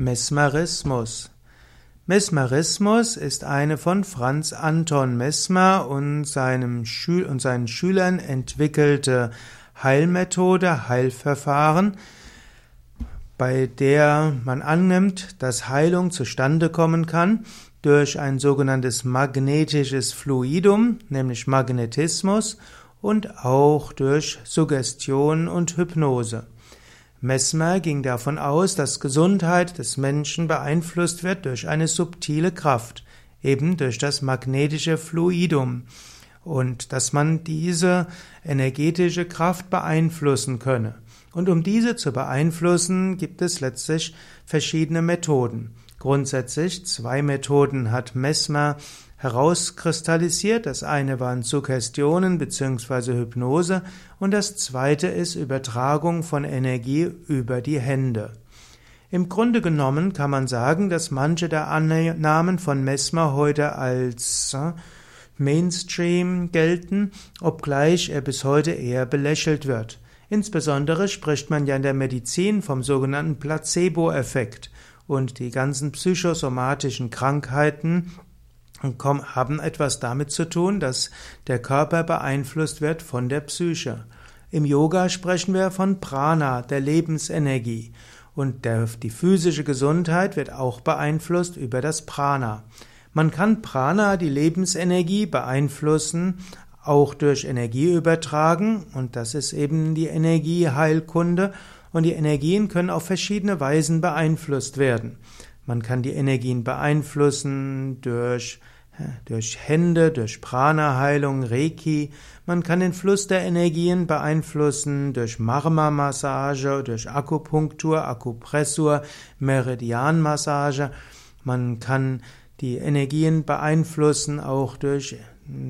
Mesmerismus. Mesmerismus ist eine von Franz Anton Mesmer und, seinem Schül und seinen Schülern entwickelte Heilmethode, Heilverfahren, bei der man annimmt, dass Heilung zustande kommen kann durch ein sogenanntes magnetisches Fluidum, nämlich Magnetismus, und auch durch Suggestion und Hypnose. Mesmer ging davon aus, dass Gesundheit des Menschen beeinflusst wird durch eine subtile Kraft, eben durch das magnetische Fluidum, und dass man diese energetische Kraft beeinflussen könne. Und um diese zu beeinflussen, gibt es letztlich verschiedene Methoden. Grundsätzlich zwei Methoden hat Mesmer herauskristallisiert. Das eine waren Suggestionen bzw. Hypnose und das zweite ist Übertragung von Energie über die Hände. Im Grunde genommen kann man sagen, dass manche der Annahmen von Mesmer heute als äh, Mainstream gelten, obgleich er bis heute eher belächelt wird. Insbesondere spricht man ja in der Medizin vom sogenannten Placebo-Effekt und die ganzen psychosomatischen Krankheiten haben etwas damit zu tun, dass der Körper beeinflusst wird von der Psyche. Im Yoga sprechen wir von Prana, der Lebensenergie. Und der, die physische Gesundheit wird auch beeinflusst über das Prana. Man kann Prana, die Lebensenergie, beeinflussen, auch durch Energie übertragen. Und das ist eben die Energieheilkunde. Und die Energien können auf verschiedene Weisen beeinflusst werden. Man kann die Energien beeinflussen durch, durch Hände, durch Prana-Heilung, Reiki. Man kann den Fluss der Energien beeinflussen durch Marma-Massage, durch Akupunktur, Akupressur, Meridianmassage. Man kann die Energien beeinflussen auch durch,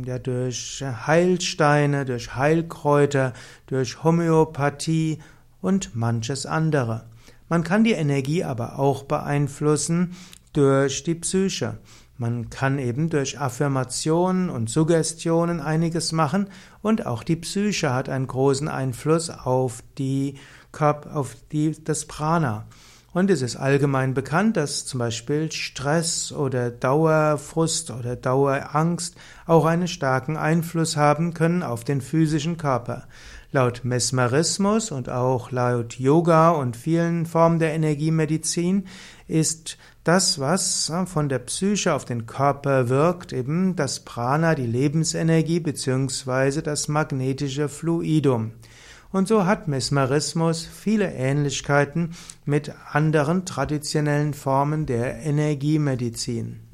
ja, durch Heilsteine, durch Heilkräuter, durch Homöopathie und manches andere. Man kann die Energie aber auch beeinflussen durch die Psyche. Man kann eben durch Affirmationen und Suggestionen einiges machen und auch die Psyche hat einen großen Einfluss auf die Körper, auf die, das Prana. Und es ist allgemein bekannt, dass zum Beispiel Stress oder Dauerfrust oder Dauerangst auch einen starken Einfluss haben können auf den physischen Körper. Laut Mesmerismus und auch laut Yoga und vielen Formen der Energiemedizin ist das, was von der Psyche auf den Körper wirkt, eben das Prana, die Lebensenergie beziehungsweise das magnetische Fluidum. Und so hat Mesmerismus viele Ähnlichkeiten mit anderen traditionellen Formen der Energiemedizin.